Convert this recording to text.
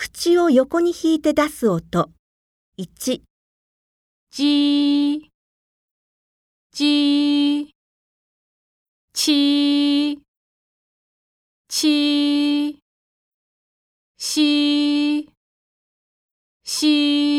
口を横に引いて出す音。1、じ。ー、じ。ー、ち。ー、ち。ー、し。ー、し。ー。